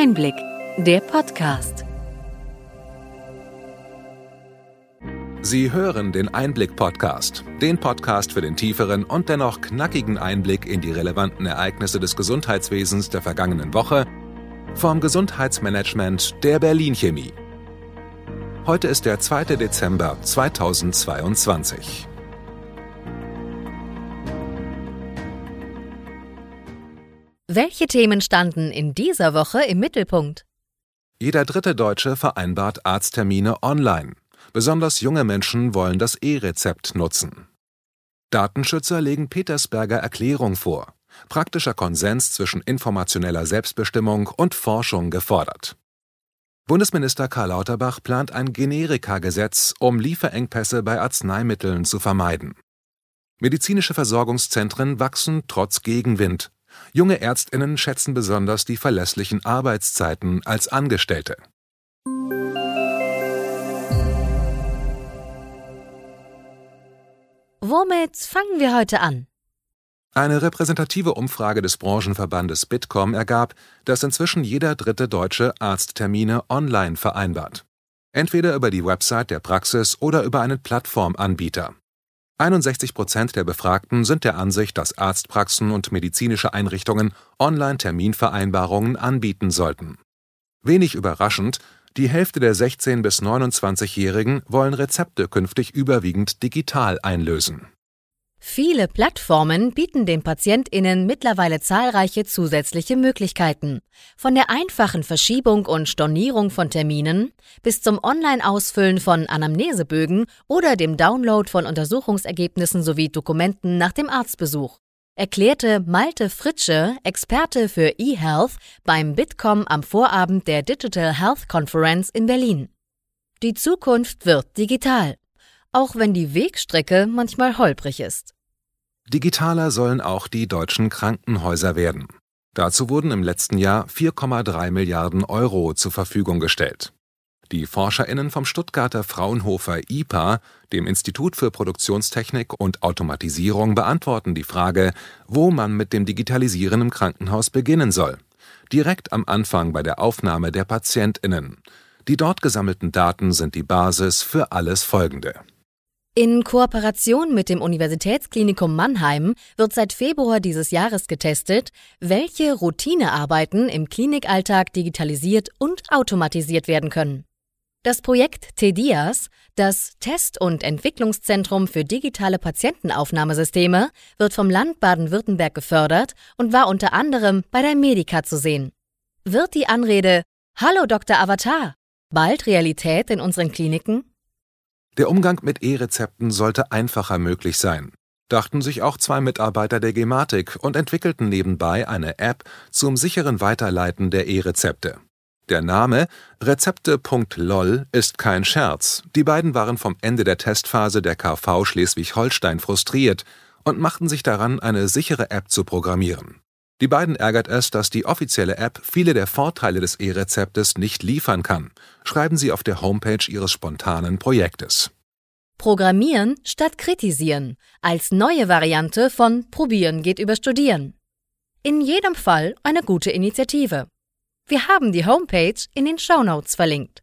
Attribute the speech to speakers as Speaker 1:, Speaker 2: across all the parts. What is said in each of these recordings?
Speaker 1: Einblick, der Podcast.
Speaker 2: Sie hören den Einblick-Podcast, den Podcast für den tieferen und dennoch knackigen Einblick in die relevanten Ereignisse des Gesundheitswesens der vergangenen Woche vom Gesundheitsmanagement der Berlin Chemie. Heute ist der 2. Dezember 2022.
Speaker 1: Welche Themen standen in dieser Woche im Mittelpunkt?
Speaker 2: Jeder dritte Deutsche vereinbart Arzttermine online. Besonders junge Menschen wollen das E-Rezept nutzen. Datenschützer legen Petersberger Erklärung vor. Praktischer Konsens zwischen informationeller Selbstbestimmung und Forschung gefordert. Bundesminister Karl Lauterbach plant ein Generika-Gesetz, um Lieferengpässe bei Arzneimitteln zu vermeiden. Medizinische Versorgungszentren wachsen trotz Gegenwind. Junge Ärztinnen schätzen besonders die verlässlichen Arbeitszeiten als Angestellte.
Speaker 1: Womit fangen wir heute an?
Speaker 2: Eine repräsentative Umfrage des Branchenverbandes Bitkom ergab, dass inzwischen jeder dritte Deutsche Arzttermine online vereinbart. Entweder über die Website der Praxis oder über einen Plattformanbieter. 61 Prozent der Befragten sind der Ansicht, dass Arztpraxen und medizinische Einrichtungen Online-Terminvereinbarungen anbieten sollten. Wenig überraschend, die Hälfte der 16- bis 29-Jährigen wollen Rezepte künftig überwiegend digital einlösen.
Speaker 1: Viele Plattformen bieten den PatientInnen mittlerweile zahlreiche zusätzliche Möglichkeiten. Von der einfachen Verschiebung und Stornierung von Terminen bis zum Online-Ausfüllen von Anamnesebögen oder dem Download von Untersuchungsergebnissen sowie Dokumenten nach dem Arztbesuch. Erklärte Malte Fritsche, Experte für eHealth, beim Bitkom am Vorabend der Digital Health Conference in Berlin. Die Zukunft wird digital auch wenn die Wegstrecke manchmal holprig ist.
Speaker 2: Digitaler sollen auch die deutschen Krankenhäuser werden. Dazu wurden im letzten Jahr 4,3 Milliarden Euro zur Verfügung gestellt. Die ForscherInnen vom Stuttgarter Fraunhofer IPA, dem Institut für Produktionstechnik und Automatisierung, beantworten die Frage, wo man mit dem Digitalisieren im Krankenhaus beginnen soll. Direkt am Anfang bei der Aufnahme der PatientInnen. Die dort gesammelten Daten sind die Basis für alles Folgende.
Speaker 1: In Kooperation mit dem Universitätsklinikum Mannheim wird seit Februar dieses Jahres getestet, welche Routinearbeiten im Klinikalltag digitalisiert und automatisiert werden können. Das Projekt TEDIAS, das Test- und Entwicklungszentrum für digitale Patientenaufnahmesysteme, wird vom Land Baden-Württemberg gefördert und war unter anderem bei der Medica zu sehen. Wird die Anrede Hallo Dr. Avatar bald Realität in unseren Kliniken?
Speaker 2: Der Umgang mit E-Rezepten sollte einfacher möglich sein, dachten sich auch zwei Mitarbeiter der Gematik und entwickelten nebenbei eine App zum sicheren Weiterleiten der E-Rezepte. Der Name Rezepte.lol ist kein Scherz. Die beiden waren vom Ende der Testphase der KV Schleswig-Holstein frustriert und machten sich daran, eine sichere App zu programmieren. Die beiden ärgert es, dass die offizielle App viele der Vorteile des E-Rezeptes nicht liefern kann, schreiben sie auf der Homepage ihres spontanen Projektes.
Speaker 1: Programmieren statt kritisieren als neue Variante von Probieren geht über Studieren. In jedem Fall eine gute Initiative. Wir haben die Homepage in den Shownotes verlinkt.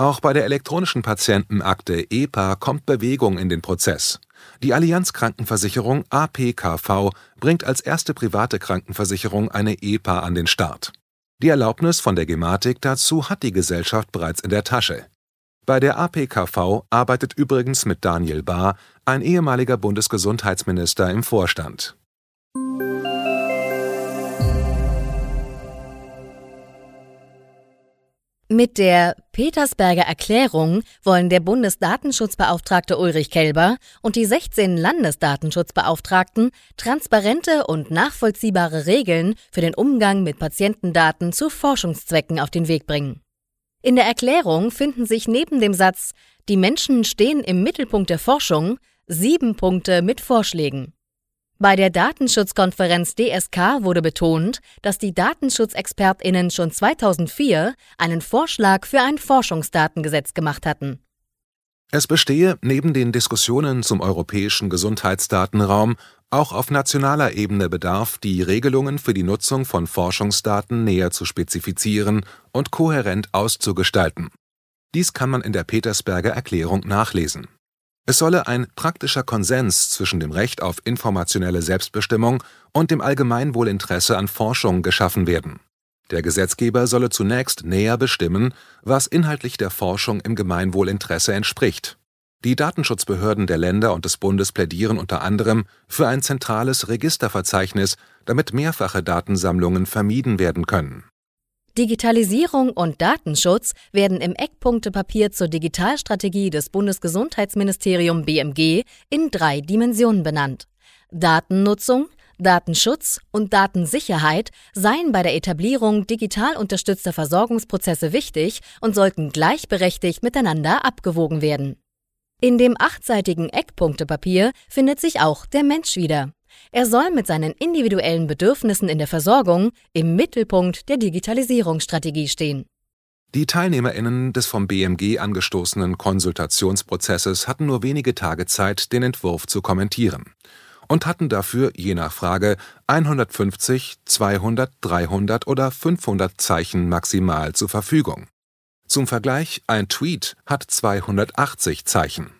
Speaker 2: Auch bei der elektronischen Patientenakte EPA kommt Bewegung in den Prozess. Die Allianz Krankenversicherung APKV bringt als erste private Krankenversicherung eine EPA an den Start. Die Erlaubnis von der Gematik dazu hat die Gesellschaft bereits in der Tasche. Bei der APKV arbeitet übrigens mit Daniel Bahr ein ehemaliger Bundesgesundheitsminister im Vorstand.
Speaker 1: Mit der Petersberger Erklärung wollen der Bundesdatenschutzbeauftragte Ulrich Kelber und die 16 Landesdatenschutzbeauftragten transparente und nachvollziehbare Regeln für den Umgang mit Patientendaten zu Forschungszwecken auf den Weg bringen. In der Erklärung finden sich neben dem Satz Die Menschen stehen im Mittelpunkt der Forschung sieben Punkte mit Vorschlägen. Bei der Datenschutzkonferenz DSK wurde betont, dass die Datenschutzexpertinnen schon 2004 einen Vorschlag für ein Forschungsdatengesetz gemacht hatten.
Speaker 2: Es bestehe neben den Diskussionen zum europäischen Gesundheitsdatenraum auch auf nationaler Ebene Bedarf, die Regelungen für die Nutzung von Forschungsdaten näher zu spezifizieren und kohärent auszugestalten. Dies kann man in der Petersberger Erklärung nachlesen. Es solle ein praktischer Konsens zwischen dem Recht auf informationelle Selbstbestimmung und dem Allgemeinwohlinteresse an Forschung geschaffen werden. Der Gesetzgeber solle zunächst näher bestimmen, was inhaltlich der Forschung im Gemeinwohlinteresse entspricht die Datenschutzbehörden der Länder und des Bundes plädieren unter anderem für ein zentrales Registerverzeichnis, damit mehrfache Datensammlungen vermieden werden können.
Speaker 1: Digitalisierung und Datenschutz werden im Eckpunktepapier zur Digitalstrategie des Bundesgesundheitsministerium BMG in drei Dimensionen benannt. Datennutzung, Datenschutz und Datensicherheit seien bei der Etablierung digital unterstützter Versorgungsprozesse wichtig und sollten gleichberechtigt miteinander abgewogen werden. In dem achtseitigen Eckpunktepapier findet sich auch der Mensch wieder. Er soll mit seinen individuellen Bedürfnissen in der Versorgung im Mittelpunkt der Digitalisierungsstrategie stehen.
Speaker 2: Die Teilnehmerinnen des vom BMG angestoßenen Konsultationsprozesses hatten nur wenige Tage Zeit, den Entwurf zu kommentieren und hatten dafür je nach Frage 150, 200, 300 oder 500 Zeichen maximal zur Verfügung. Zum Vergleich, ein Tweet hat 280 Zeichen.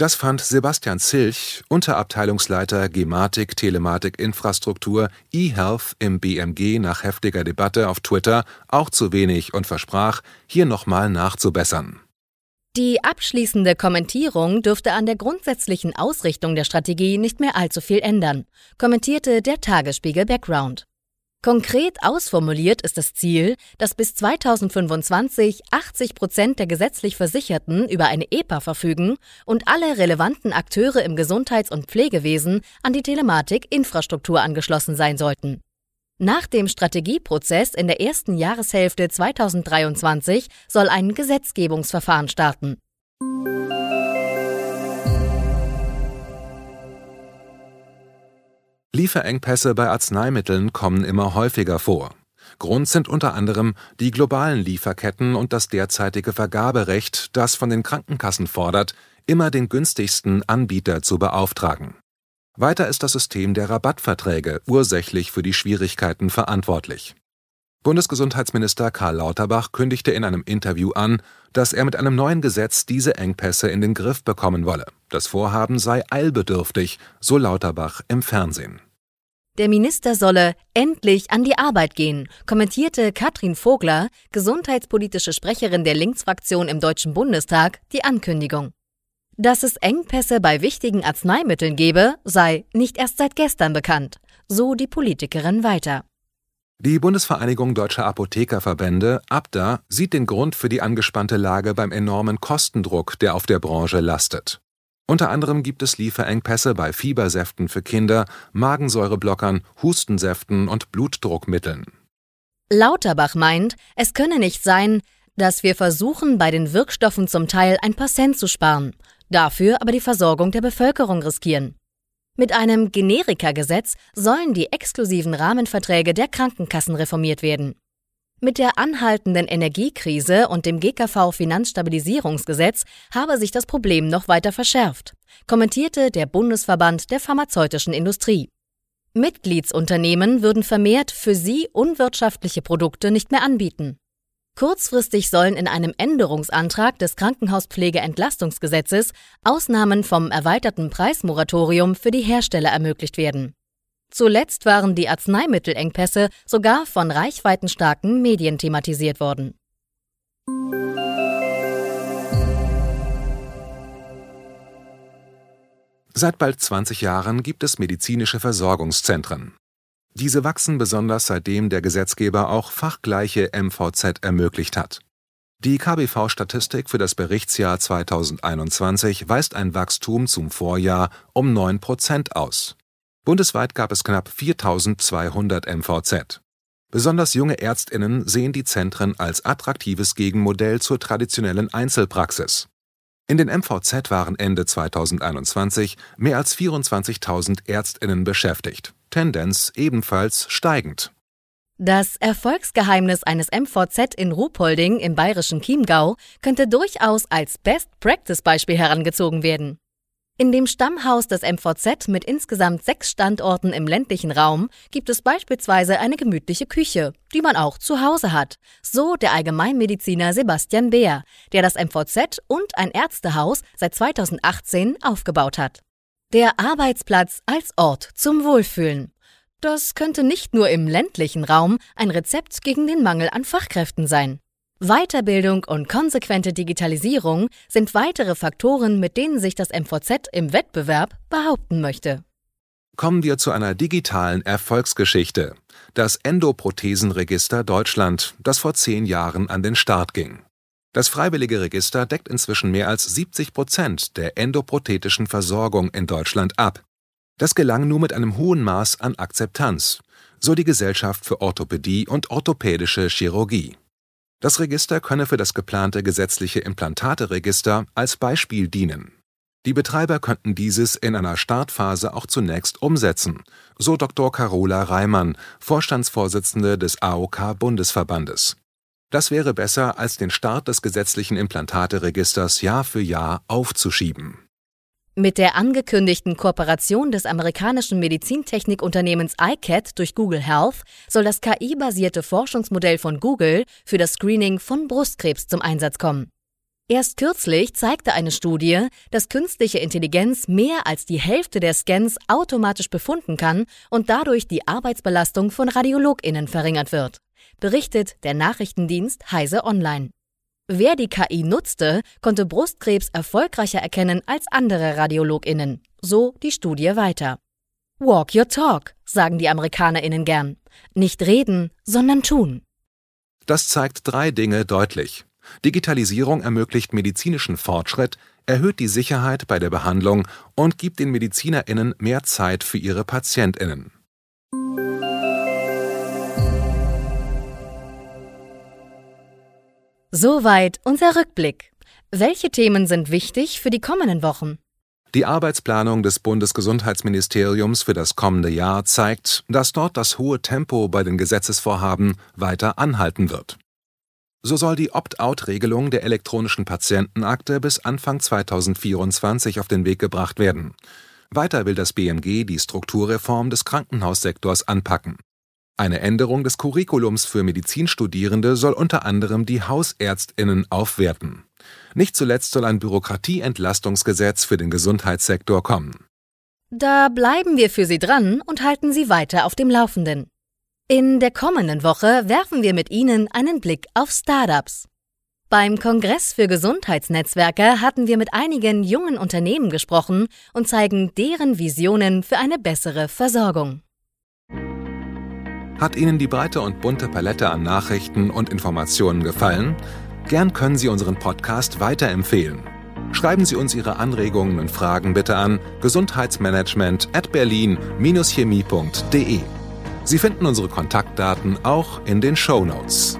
Speaker 2: Das fand Sebastian Zilch, Unterabteilungsleiter Gematik Telematik Infrastruktur eHealth im BMG nach heftiger Debatte auf Twitter, auch zu wenig und versprach, hier nochmal nachzubessern.
Speaker 1: Die abschließende Kommentierung dürfte an der grundsätzlichen Ausrichtung der Strategie nicht mehr allzu viel ändern, kommentierte der Tagesspiegel Background. Konkret ausformuliert ist das Ziel, dass bis 2025 80 Prozent der gesetzlich Versicherten über eine EPA verfügen und alle relevanten Akteure im Gesundheits- und Pflegewesen an die Telematik-Infrastruktur angeschlossen sein sollten. Nach dem Strategieprozess in der ersten Jahreshälfte 2023 soll ein Gesetzgebungsverfahren starten.
Speaker 2: Lieferengpässe bei Arzneimitteln kommen immer häufiger vor. Grund sind unter anderem die globalen Lieferketten und das derzeitige Vergaberecht, das von den Krankenkassen fordert, immer den günstigsten Anbieter zu beauftragen. Weiter ist das System der Rabattverträge ursächlich für die Schwierigkeiten verantwortlich. Bundesgesundheitsminister Karl Lauterbach kündigte in einem Interview an, dass er mit einem neuen Gesetz diese Engpässe in den Griff bekommen wolle. Das Vorhaben sei eilbedürftig, so Lauterbach im Fernsehen.
Speaker 1: Der Minister solle endlich an die Arbeit gehen, kommentierte Katrin Vogler, gesundheitspolitische Sprecherin der Linksfraktion im Deutschen Bundestag, die Ankündigung. Dass es Engpässe bei wichtigen Arzneimitteln gebe, sei nicht erst seit gestern bekannt, so die Politikerin weiter.
Speaker 2: Die Bundesvereinigung Deutscher Apothekerverbände (ABDA) sieht den Grund für die angespannte Lage beim enormen Kostendruck, der auf der Branche lastet. Unter anderem gibt es Lieferengpässe bei Fiebersäften für Kinder, Magensäureblockern, Hustensäften und Blutdruckmitteln.
Speaker 1: Lauterbach meint, es könne nicht sein, dass wir versuchen, bei den Wirkstoffen zum Teil ein paar Cent zu sparen, dafür aber die Versorgung der Bevölkerung riskieren. Mit einem Generika-Gesetz sollen die exklusiven Rahmenverträge der Krankenkassen reformiert werden. Mit der anhaltenden Energiekrise und dem GKV-Finanzstabilisierungsgesetz habe sich das Problem noch weiter verschärft, kommentierte der Bundesverband der pharmazeutischen Industrie. Mitgliedsunternehmen würden vermehrt für sie unwirtschaftliche Produkte nicht mehr anbieten. Kurzfristig sollen in einem Änderungsantrag des Krankenhauspflegeentlastungsgesetzes Ausnahmen vom erweiterten Preismoratorium für die Hersteller ermöglicht werden. Zuletzt waren die Arzneimittelengpässe sogar von reichweitenstarken Medien thematisiert worden.
Speaker 2: Seit bald 20 Jahren gibt es medizinische Versorgungszentren. Diese wachsen besonders seitdem der Gesetzgeber auch fachgleiche MVZ ermöglicht hat. Die KBV-Statistik für das Berichtsjahr 2021 weist ein Wachstum zum Vorjahr um 9 Prozent aus. Bundesweit gab es knapp 4200 MVZ. Besonders junge Ärztinnen sehen die Zentren als attraktives Gegenmodell zur traditionellen Einzelpraxis. In den MVZ waren Ende 2021 mehr als 24.000 Ärztinnen beschäftigt, Tendenz ebenfalls steigend
Speaker 1: Das Erfolgsgeheimnis eines MVZ in Ruhpolding im bayerischen Chiemgau könnte durchaus als Best-Practice-Beispiel herangezogen werden. In dem Stammhaus des MVZ mit insgesamt sechs Standorten im ländlichen Raum gibt es beispielsweise eine gemütliche Küche, die man auch zu Hause hat, so der Allgemeinmediziner Sebastian Beer, der das MVZ und ein Ärztehaus seit 2018 aufgebaut hat. Der Arbeitsplatz als Ort zum Wohlfühlen. Das könnte nicht nur im ländlichen Raum ein Rezept gegen den Mangel an Fachkräften sein. Weiterbildung und konsequente Digitalisierung sind weitere Faktoren, mit denen sich das MVZ im Wettbewerb behaupten möchte.
Speaker 2: Kommen wir zu einer digitalen Erfolgsgeschichte. Das Endoprothesenregister Deutschland, das vor zehn Jahren an den Start ging. Das freiwillige Register deckt inzwischen mehr als 70 Prozent der endoprothetischen Versorgung in Deutschland ab. Das gelang nur mit einem hohen Maß an Akzeptanz, so die Gesellschaft für Orthopädie und orthopädische Chirurgie. Das Register könne für das geplante gesetzliche Implantateregister als Beispiel dienen. Die Betreiber könnten dieses in einer Startphase auch zunächst umsetzen, so Dr. Carola Reimann, Vorstandsvorsitzende des AOK-Bundesverbandes. Das wäre besser, als den Start des gesetzlichen Implantateregisters Jahr für Jahr aufzuschieben.
Speaker 1: Mit der angekündigten Kooperation des amerikanischen Medizintechnikunternehmens iCAT durch Google Health soll das KI-basierte Forschungsmodell von Google für das Screening von Brustkrebs zum Einsatz kommen. Erst kürzlich zeigte eine Studie, dass künstliche Intelligenz mehr als die Hälfte der Scans automatisch befunden kann und dadurch die Arbeitsbelastung von Radiologinnen verringert wird, berichtet der Nachrichtendienst Heise Online. Wer die KI nutzte, konnte Brustkrebs erfolgreicher erkennen als andere Radiologinnen. So die Studie weiter. Walk your talk, sagen die Amerikanerinnen gern. Nicht reden, sondern tun.
Speaker 2: Das zeigt drei Dinge deutlich. Digitalisierung ermöglicht medizinischen Fortschritt, erhöht die Sicherheit bei der Behandlung und gibt den Medizinerinnen mehr Zeit für ihre Patientinnen.
Speaker 1: Soweit unser Rückblick. Welche Themen sind wichtig für die kommenden Wochen?
Speaker 2: Die Arbeitsplanung des Bundesgesundheitsministeriums für das kommende Jahr zeigt, dass dort das hohe Tempo bei den Gesetzesvorhaben weiter anhalten wird. So soll die Opt-out-Regelung der elektronischen Patientenakte bis Anfang 2024 auf den Weg gebracht werden. Weiter will das BMG die Strukturreform des Krankenhaussektors anpacken. Eine Änderung des Curriculums für Medizinstudierende soll unter anderem die Hausärztinnen aufwerten. Nicht zuletzt soll ein Bürokratieentlastungsgesetz für den Gesundheitssektor kommen.
Speaker 1: Da bleiben wir für Sie dran und halten Sie weiter auf dem Laufenden. In der kommenden Woche werfen wir mit Ihnen einen Blick auf Startups. Beim Kongress für Gesundheitsnetzwerke hatten wir mit einigen jungen Unternehmen gesprochen und zeigen deren Visionen für eine bessere Versorgung.
Speaker 2: Hat Ihnen die breite und bunte Palette an Nachrichten und Informationen gefallen? Gern können Sie unseren Podcast weiterempfehlen. Schreiben Sie uns Ihre Anregungen und Fragen bitte an gesundheitsmanagement at berlin-chemie.de. Sie finden unsere Kontaktdaten auch in den Show Notes.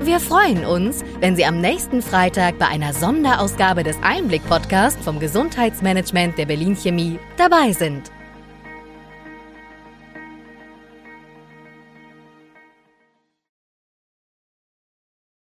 Speaker 1: Wir freuen uns, wenn Sie am nächsten Freitag bei einer Sonderausgabe des Einblick-Podcasts vom Gesundheitsmanagement der Berlin Chemie dabei sind.